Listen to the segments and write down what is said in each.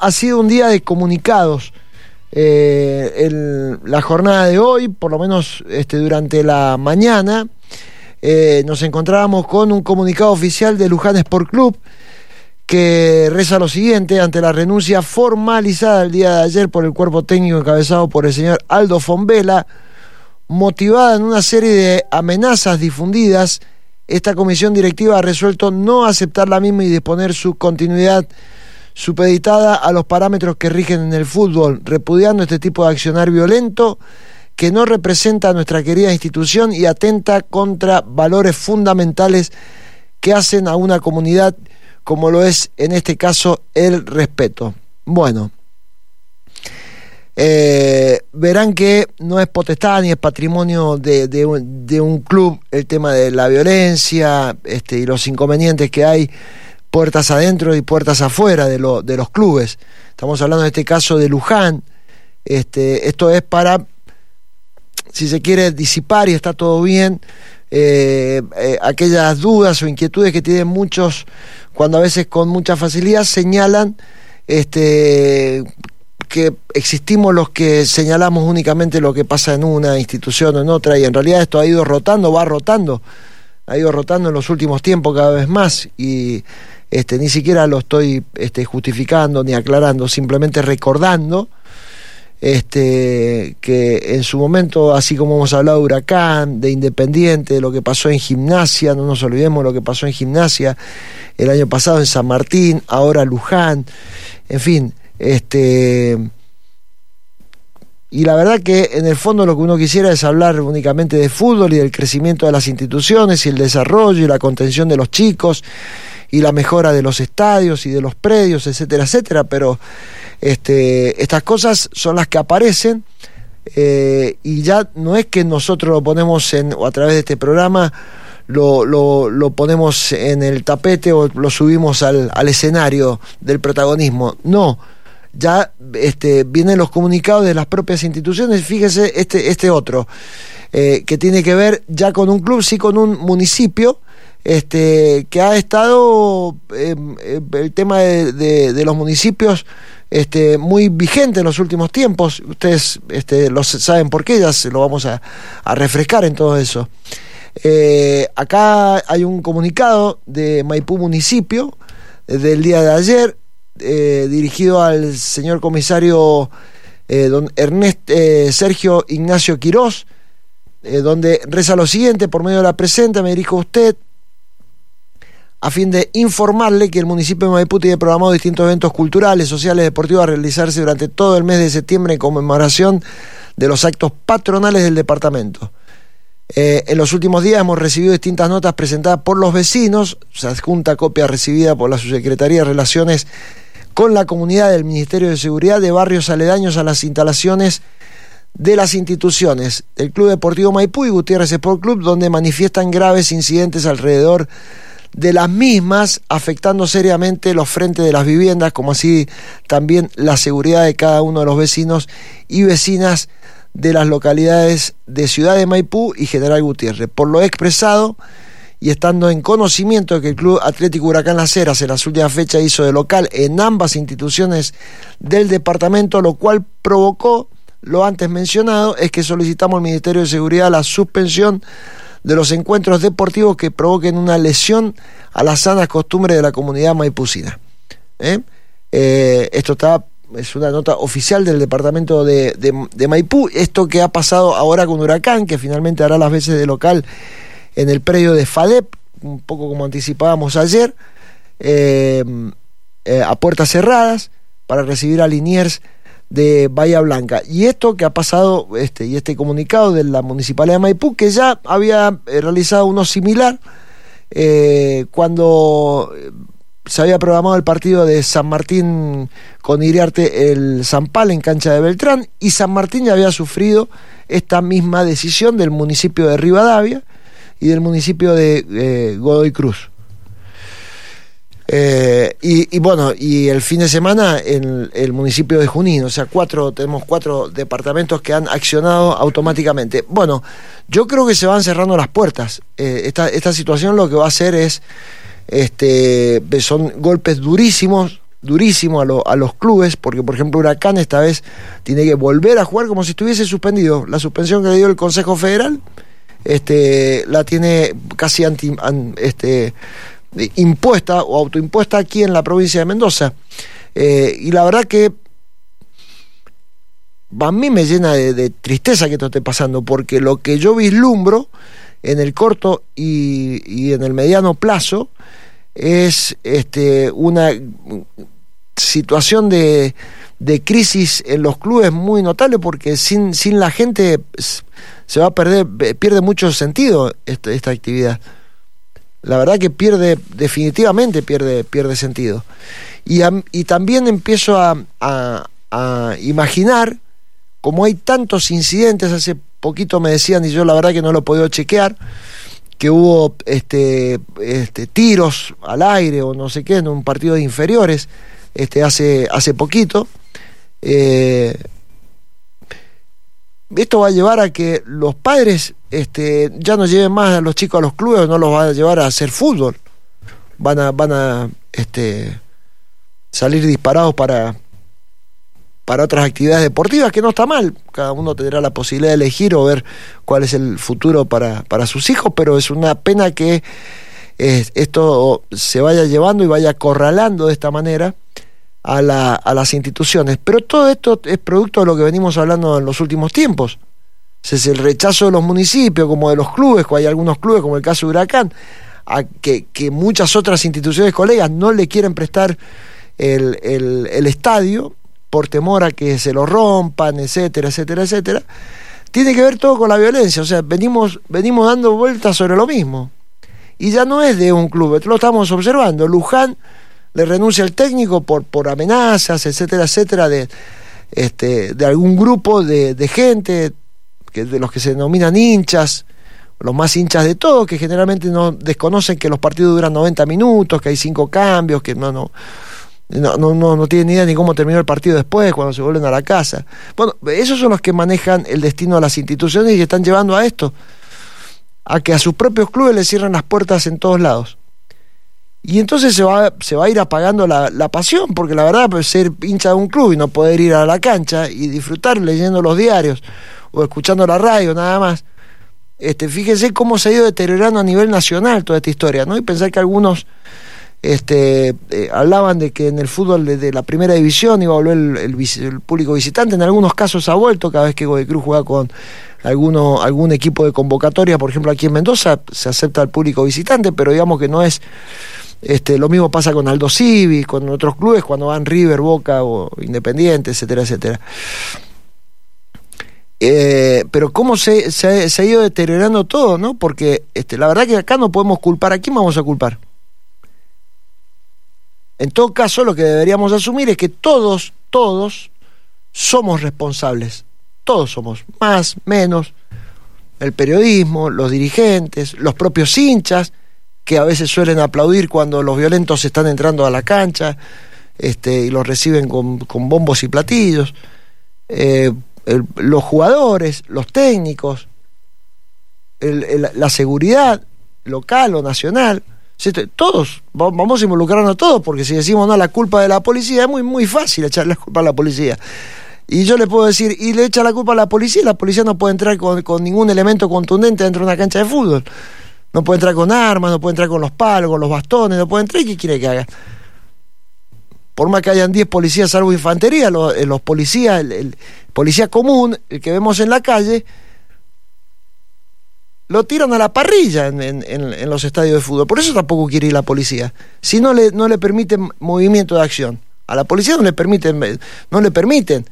Ha sido un día de comunicados. Eh, la jornada de hoy, por lo menos este, durante la mañana, eh, nos encontrábamos con un comunicado oficial de Luján Sport Club que reza lo siguiente, ante la renuncia formalizada el día de ayer por el cuerpo técnico encabezado por el señor Aldo Fombela, motivada en una serie de amenazas difundidas, esta comisión directiva ha resuelto no aceptar la misma y disponer su continuidad supeditada a los parámetros que rigen en el fútbol, repudiando este tipo de accionar violento que no representa a nuestra querida institución y atenta contra valores fundamentales que hacen a una comunidad como lo es en este caso el respeto. Bueno, eh, verán que no es potestad ni es patrimonio de, un club el tema de la violencia este, y los inconvenientes que hay puertas adentro y puertas afuera de, lo, de los clubes. Estamos hablando en este caso de Luján. Este, esto es para, si se quiere, disipar y está todo bien, eh, eh, aquellas dudas o inquietudes que tienen muchos cuando a veces con mucha facilidad señalan este, que existimos los que señalamos únicamente lo que pasa en una institución o en otra y en realidad esto ha ido rotando, va rotando, ha ido rotando en los últimos tiempos cada vez más y este, ni siquiera lo estoy este, justificando ni aclarando, simplemente recordando este, que en su momento, así como hemos hablado de Huracán, de Independiente, de lo que pasó en Gimnasia, no nos olvidemos lo que pasó en Gimnasia el año pasado en San Martín, ahora Luján, en fin, este y la verdad que en el fondo lo que uno quisiera es hablar únicamente de fútbol y del crecimiento de las instituciones y el desarrollo y la contención de los chicos y la mejora de los estadios y de los predios, etcétera, etcétera, pero este, estas cosas son las que aparecen eh, y ya no es que nosotros lo ponemos en, o a través de este programa lo, lo, lo ponemos en el tapete o lo subimos al, al escenario del protagonismo, no ya este, vienen los comunicados de las propias instituciones. Fíjese este, este otro, eh, que tiene que ver ya con un club, sí con un municipio, este, que ha estado em, em, el tema de, los municipios este, muy vigente en los últimos tiempos. Ustedes este, lo saben por qué, ya se lo vamos a, refrescar en todo eso. Eh, acá hay un comunicado de Maipú Municipio eh, del día de ayer, eh, dirigido al señor comisario don Ernest, Sergio Ignacio Quirós, donde reza lo siguiente, por medio de la presente me dirijo a usted, a fin de informarle que el municipio de Maipú tiene programado distintos eventos culturales, sociales, deportivos a realizarse durante todo el mes de septiembre en conmemoración de los actos patronales del departamento. Eh, en los últimos días hemos recibido distintas notas presentadas por los vecinos, se adjunta copia recibida por la Subsecretaría de Relaciones con la comunidad del Ministerio de Seguridad de barrios aledaños a las instalaciones de las instituciones del Club Deportivo Maipú y Gutiérrez Sport Club, donde manifiestan graves incidentes alrededor de las mismas, afectando seriamente los frentes de las viviendas, como así también la seguridad de cada uno de los vecinos y vecinas de las localidades de Ciudad de Maipú y General Gutiérrez. Por lo expresado y estando en conocimiento de que el Club Atlético Huracán Las Heras en las últimas fechas hizo de local en ambas instituciones del departamento, lo cual provocó lo antes mencionado, es que solicitamos al Ministerio de Seguridad la suspensión de los encuentros deportivos que provoquen una lesión a las sanas costumbres de la comunidad maipucina. ¿eh? Eh, esto está es una nota oficial del departamento de, de, Maipú. Esto que ha pasado ahora con Huracán, que finalmente hará las veces de local en el predio de FADEP, un poco como anticipábamos ayer, eh, a puertas cerradas, para recibir a Liniers de Bahía Blanca. Y esto que ha pasado, este, y este comunicado de la Municipalidad de Maipú, que ya había eh, realizado uno similar eh, cuando eh, se había programado el partido de San Martín con Iriarte el Zampal en cancha de Beltrán, y San Martín ya había sufrido esta misma decisión del municipio de Rivadavia y del municipio de Godoy Cruz. Eh, y, bueno, y el fin de semana en el municipio de Junín, o sea, cuatro, tenemos cuatro departamentos que han accionado automáticamente. Bueno, yo creo que se van cerrando las puertas. Eh, esta, esta situación lo que va a hacer es, este, son golpes durísimos durísimo a, los clubes, porque por ejemplo Huracán esta vez tiene que volver a jugar como si estuviese suspendido. La suspensión que le dio el Consejo Federal este, la tiene casi anti, este, impuesta o autoimpuesta aquí en la provincia de Mendoza. Eh, y la verdad que a mí me llena de, tristeza que esto esté pasando, porque lo que yo vislumbro en el corto y, y en el mediano plazo es este, una situación de, de, crisis en los clubes muy notable porque sin, sin la gente se va a perder, pierde mucho sentido esta, esta actividad. La verdad que pierde, definitivamente pierde, pierde sentido. Y, y también empiezo a, a, a imaginar, como hay tantos incidentes, hace poquito me decían, y yo la verdad que no lo he podido chequear, que hubo este, este, tiros al aire o no sé qué en un partido de inferiores este, hace, hace poquito. Eh, esto va a llevar a que los padres este, ya no lleven más a los chicos a los clubes, no los van a llevar a hacer fútbol. Van a, van a este, salir disparados para, para otras actividades deportivas, que no está mal. Cada uno tendrá la posibilidad de elegir o ver cuál es el futuro para, para sus hijos, pero es una pena que eh, esto se vaya llevando y vaya acorralando de esta manera a, la, a las instituciones. Pero todo esto es producto de lo que venimos hablando en los últimos tiempos. Es el rechazo de los municipios, como de los clubes, hay algunos clubes, como el caso de Huracán, a que, muchas otras instituciones colegas no le quieren prestar el estadio por temor a que se lo rompan, etcétera, etcétera, etcétera, tiene que ver todo con la violencia. O sea, venimos, venimos dando vueltas sobre lo mismo. Y ya no es de un club, lo estamos observando. Luján le renuncia al técnico por, por amenazas, etcétera, etcétera, de, este, de algún grupo de, de gente, que, de los que se denominan hinchas, los más hinchas de todo, que generalmente no desconocen que los partidos duran 90 minutos, que hay cinco cambios, que no, no, no, no, no, no tienen ni idea ni cómo terminó el partido después, cuando se vuelven a la casa. Bueno, esos son los que manejan el destino de las instituciones y están llevando a esto, a que a sus propios clubes les cierran las puertas en todos lados. Y entonces se va, se va a ir apagando la, la pasión, porque la verdad, pues, ser hincha de un club y no poder ir a la cancha y disfrutar leyendo los diarios o escuchando la radio nada más, este, fíjense cómo se ha ido deteriorando a nivel nacional toda esta historia, ¿no? Y pensar que algunos este, eh, hablaban de que en el fútbol de, la primera división iba a volver el, público visitante, en algunos casos ha vuelto, cada vez que Godoy Cruz juega con alguno, algún equipo de convocatoria, por ejemplo aquí en Mendoza se acepta el público visitante, pero digamos que no es, este, lo mismo pasa con Aldo Civi, con otros clubes cuando van River, Boca o Independiente, etcétera, etcétera. Eh, pero cómo se, ha ido deteriorando todo, ¿no? Porque este, la verdad que acá no podemos culpar, ¿a quién vamos a culpar? En todo caso, lo que deberíamos asumir es que todos, todos somos responsables. Todos somos, más, menos. El periodismo, los dirigentes, los propios hinchas, que a veces suelen aplaudir cuando los violentos están entrando a la cancha este, y los reciben con, bombos y platillos. Eh, los jugadores, los técnicos, la seguridad local o nacional todos, vamos a involucrarnos todos, porque si decimos no, la culpa de la policía, es muy, muy fácil echarle la culpa a la policía. Y yo le puedo decir, y le echa la culpa a la policía, la policía no puede entrar con, ningún elemento contundente dentro de una cancha de fútbol. No puede entrar con armas, no puede entrar con los palos, con los bastones, no puede entrar, ¿y qué quiere que haga? Por más que hayan 10 policías salvo infantería, los, eh, los policías, el policía común, el que vemos en la calle, lo tiran a la parrilla en, los estadios de fútbol. Por eso tampoco quiere ir la policía. Si no le, no le permiten movimiento de acción. A la policía no le permiten, no le permiten.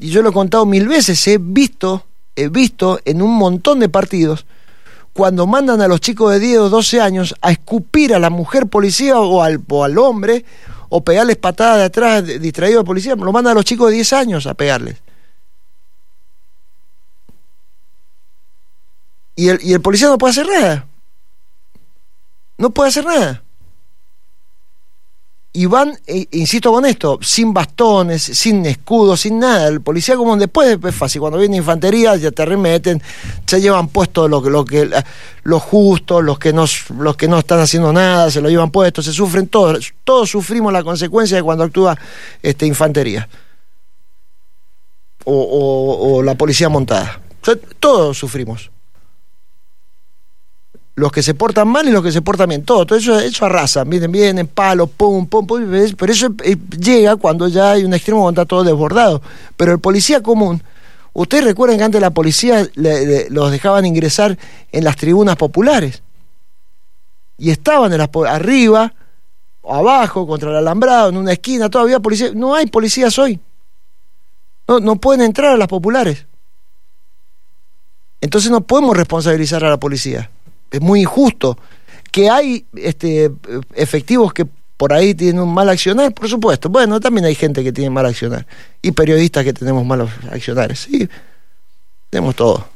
Y yo lo he contado mil veces, he visto, he visto en un montón de partidos, cuando mandan a los chicos de 10 o 12 años a escupir a la mujer policía o al, o al hombre, o pegarles patadas de atrás distraído de policía, lo mandan a los chicos de 10 años a pegarles. y el, y el policía no puede hacer nada. No puede hacer nada. Y van, e, insisto con esto, sin bastones, sin escudos, sin nada. El policía común después es fácil, cuando viene infantería ya te remeten, se llevan puesto lo, que los justos, los que no, los que no están haciendo nada, se lo llevan puesto, se sufren todos, todos sufrimos la consecuencia de cuando actúa este, infantería. O la policía montada. todos sufrimos los que se portan mal y los que se portan bien, todo, todo eso, eso arrasa, vienen, vienen, palos, pum, pum, pum, pero eso eh, llega cuando ya hay un extremo cuando está todo desbordado. Pero el policía común, ustedes recuerdan que antes la policía los dejaban ingresar en las tribunas populares y estaban en las, arriba o abajo, contra el alambrado, en una esquina, todavía policía, no hay policías hoy. No, no pueden entrar a las populares. Entonces no podemos responsabilizar a la policía es muy injusto. Que hay este, efectivos que por ahí tienen un mal accionar, por supuesto. Bueno, también hay gente que tiene mal accionar. Y periodistas que tenemos malos accionares. Sí, tenemos todo.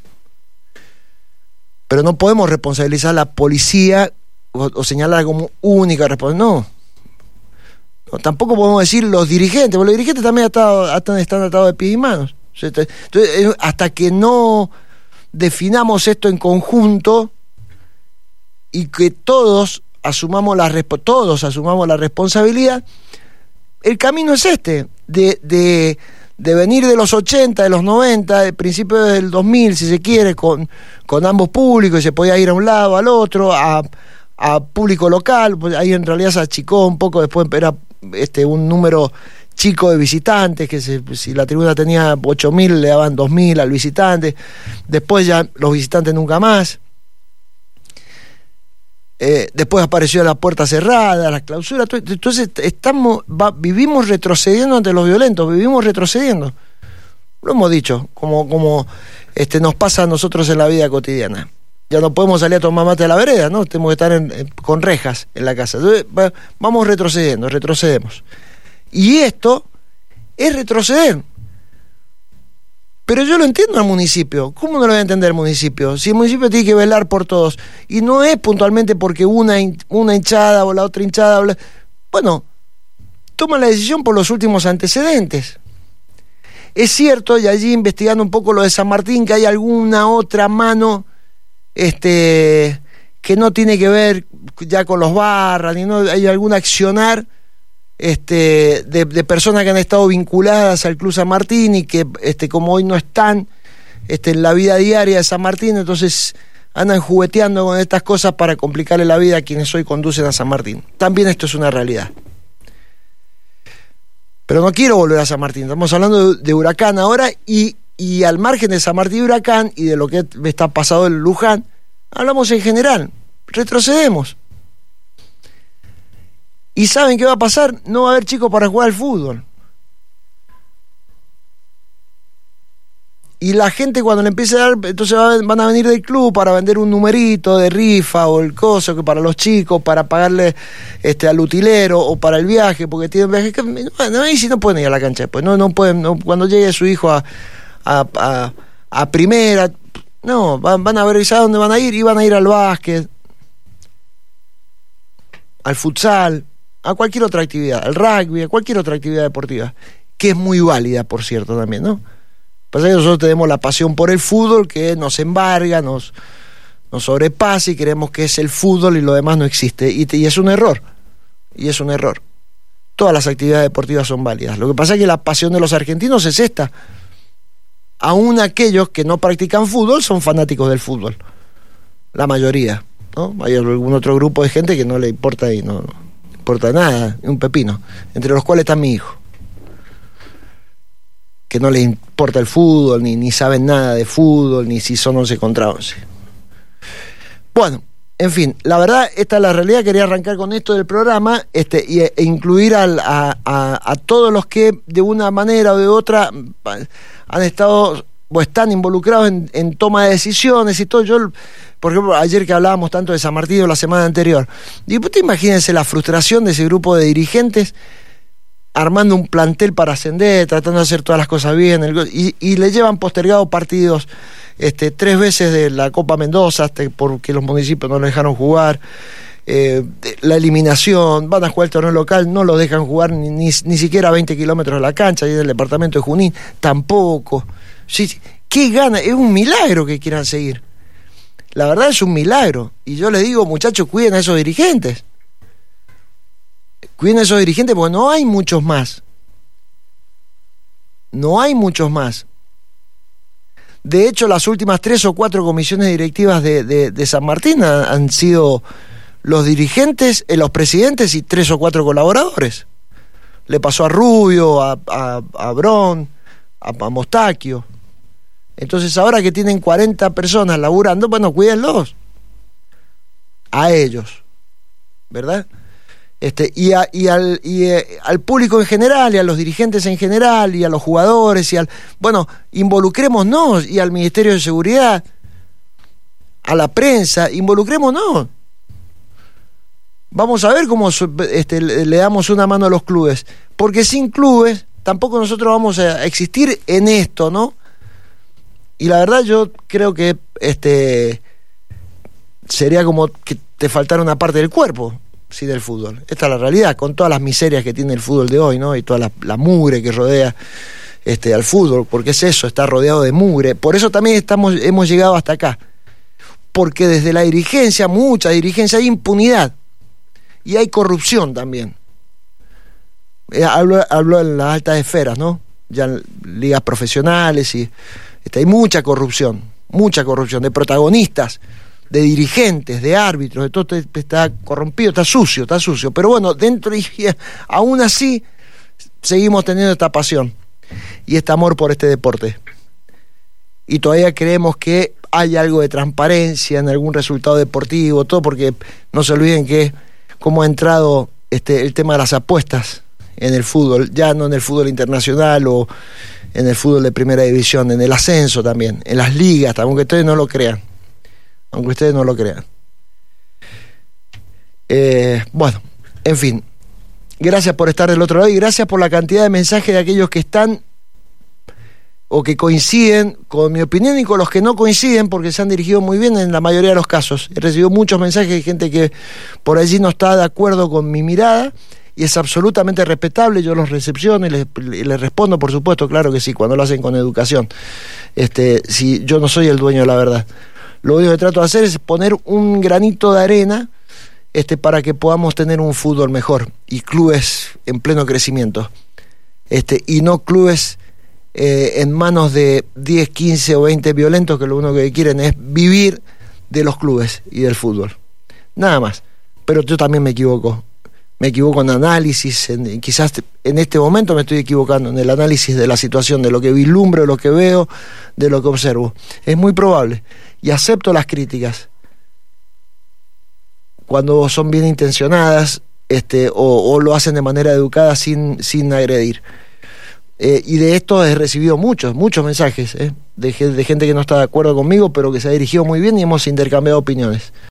Pero no podemos responsabilizar a la policía o, señalar como única responsabilidad. No. Tampoco podemos decir los dirigentes, porque los dirigentes también están, están atados de pies y manos. Entonces, hasta que no definamos esto en conjunto, y que todos asumamos la, todos asumamos la responsabilidad, el camino es este, de, de, de, venir de los 80, de los 90, de principios del 2000, si se quiere, con, con ambos públicos, y se podía ir a un lado, al otro, a, a público local, pues ahí en realidad se achicó un poco, después era este, un número chico de visitantes, que si la tribuna tenía 8.000, le daban 2.000 al visitante, después ya los visitantes nunca más. Eh, después apareció la puerta cerrada, la clausura. Entonces estamos, vivimos retrocediendo ante los violentos, vivimos retrocediendo. Lo hemos dicho, como, como este, nos pasa a nosotros en la vida cotidiana. Ya no podemos salir a tomar mate a la vereda, ¿no? Tenemos que estar con rejas en la casa. Vamos retrocediendo, retrocedemos. Y esto es retroceder. Pero yo lo entiendo al municipio. ¿Cómo no lo voy a entender el municipio? Si el municipio tiene que velar por todos. Y no es puntualmente porque una, una hinchada o la otra hinchada. Bueno, toma la decisión por los últimos antecedentes. Es cierto, y allí investigando un poco lo de San Martín, que hay alguna otra mano este, que no tiene que ver ya con los barras, ni no hay algún accionar este, de, personas que han estado vinculadas al Club San Martín y que este, como hoy no están este, en la vida diaria de San Martín, entonces andan jugueteando con estas cosas para complicarle la vida a quienes hoy conducen a San Martín. También esto es una realidad. Pero no quiero volver a San Martín, estamos hablando de, Huracán ahora y, y, al margen de San Martín y Huracán y de lo que está pasado en Luján, hablamos en general, retrocedemos. ¿Y saben qué va a pasar? No va a haber chicos para jugar al fútbol. Y la gente cuando le empiece a dar, entonces van a venir del club para vender un numerito de rifa o el coso que para los chicos, para pagarle este al utilero o para el viaje, porque tienen viajes que bueno, ahí sí no pueden ir a la cancha pues no, no pueden, cuando llegue su hijo a, a, primera, no, van, van a ver, ¿sabes dónde van a ir? Y van a ir al básquet, al futsal, a cualquier otra actividad, al rugby, a cualquier otra actividad deportiva, que es muy válida, por cierto, también, ¿no? Pasa que nosotros tenemos la pasión por el fútbol que nos embarga, nos, nos sobrepasa y creemos que es el fútbol y lo demás no existe. Y, es un error. Y es un error. Todas las actividades deportivas son válidas. Lo que pasa es que la pasión de los argentinos es esta. Aún aquellos que no practican fútbol son fanáticos del fútbol. La mayoría. ¿no? Hay algún otro grupo de gente que no le importa y no, importa nada, un pepino, entre los cuales está mi hijo, que no le importa el fútbol, ni, ni saben nada de fútbol, ni si son 11 contra 11. Bueno, en fin, la verdad, esta es la realidad, quería arrancar con esto del programa este, e incluir a, a, todos los que de una manera o de otra han estado o están involucrados en, en toma de decisiones y todo. Yo por ejemplo, ayer que hablábamos tanto de San Martín la semana anterior, y imagínense la frustración de ese grupo de dirigentes armando un plantel para ascender, tratando de hacer todas las cosas bien, y, le llevan postergado partidos este, tres veces de la Copa Mendoza, hasta porque los municipios no lo dejaron jugar, eh, la eliminación, van a jugar el torneo local, no lo dejan jugar ni, ni, siquiera a 20 kilómetros de la cancha, y en el departamento de Junín, tampoco. Sí, ¿Qué gana? Es un milagro que quieran seguir. La verdad es un milagro. Y yo les digo, muchachos, cuiden a esos dirigentes. Cuiden a esos dirigentes porque no hay muchos más. No hay muchos más. De hecho, las últimas tres o cuatro comisiones directivas de, San Martín han, sido los dirigentes, eh, los presidentes y tres o cuatro colaboradores. Le pasó a Rubio, a, a, a Brón, a, a. Entonces ahora que tienen 40 personas laburando, bueno, cuídenlos. A ellos. ¿Verdad? Este, y, y, al, y eh, al público en general, y a los dirigentes en general, y a los jugadores, y al. Bueno, involucrémonos, y al Ministerio de Seguridad, a la prensa, involucrémonos. Vamos a ver cómo este, le damos una mano a los clubes. Porque sin clubes, tampoco nosotros vamos a existir en esto, ¿no? Y la verdad yo creo que este sería como que te faltara una parte del cuerpo, sí, del fútbol. Esta es la realidad, con todas las miserias que tiene el fútbol de hoy, ¿no? Y toda la, mugre que rodea este, al fútbol, porque es eso, está rodeado de mugre. Por eso también estamos, hemos llegado hasta acá. Porque desde la dirigencia, mucha dirigencia, hay impunidad. Y hay corrupción también. Eh, hablo, hablo en las altas esferas, ¿no? Ya en ligas profesionales y hay mucha corrupción, mucha corrupción de protagonistas, de dirigentes, de árbitros, de todo está corrompido, está sucio, está sucio. Pero bueno, dentro y aún así seguimos teniendo esta pasión y este amor por este deporte. Y todavía creemos que hay algo de transparencia en algún resultado deportivo, todo porque no se olviden que cómo ha entrado este, el tema de las apuestas en el fútbol, ya no en el fútbol internacional o en el fútbol de primera división, en el ascenso también, en las ligas, aunque ustedes no lo crean. Aunque ustedes no lo crean. Eh, bueno, en fin. Gracias por estar del otro lado y gracias por la cantidad de mensajes de aquellos que están o que coinciden con mi opinión y con los que no coinciden porque se han dirigido muy bien en la mayoría de los casos. He recibido muchos mensajes de gente que por allí no está de acuerdo con mi mirada y es absolutamente respetable, yo los recepciono y les, respondo, por supuesto, claro que sí, cuando lo hacen con educación. Este, si yo no soy el dueño de la verdad. Lo único que trato de hacer es poner un granito de arena este, para que podamos tener un fútbol mejor y clubes en pleno crecimiento. Este, y no clubes eh, en manos de 10, 15 o 20 violentos que lo único que quieren es vivir de los clubes y del fútbol. Nada más. Pero yo también me equivoco me equivoco en análisis, quizás en este momento me estoy equivocando en el análisis de la situación, de lo que vislumbro, de lo que veo, de lo que observo. Es muy probable. Y acepto las críticas cuando son bien intencionadas este, o, lo hacen de manera educada sin, sin agredir. Eh, y de esto he recibido muchos, muchos mensajes eh, de, de gente que no está de acuerdo conmigo, pero que se ha dirigido muy bien y hemos intercambiado opiniones.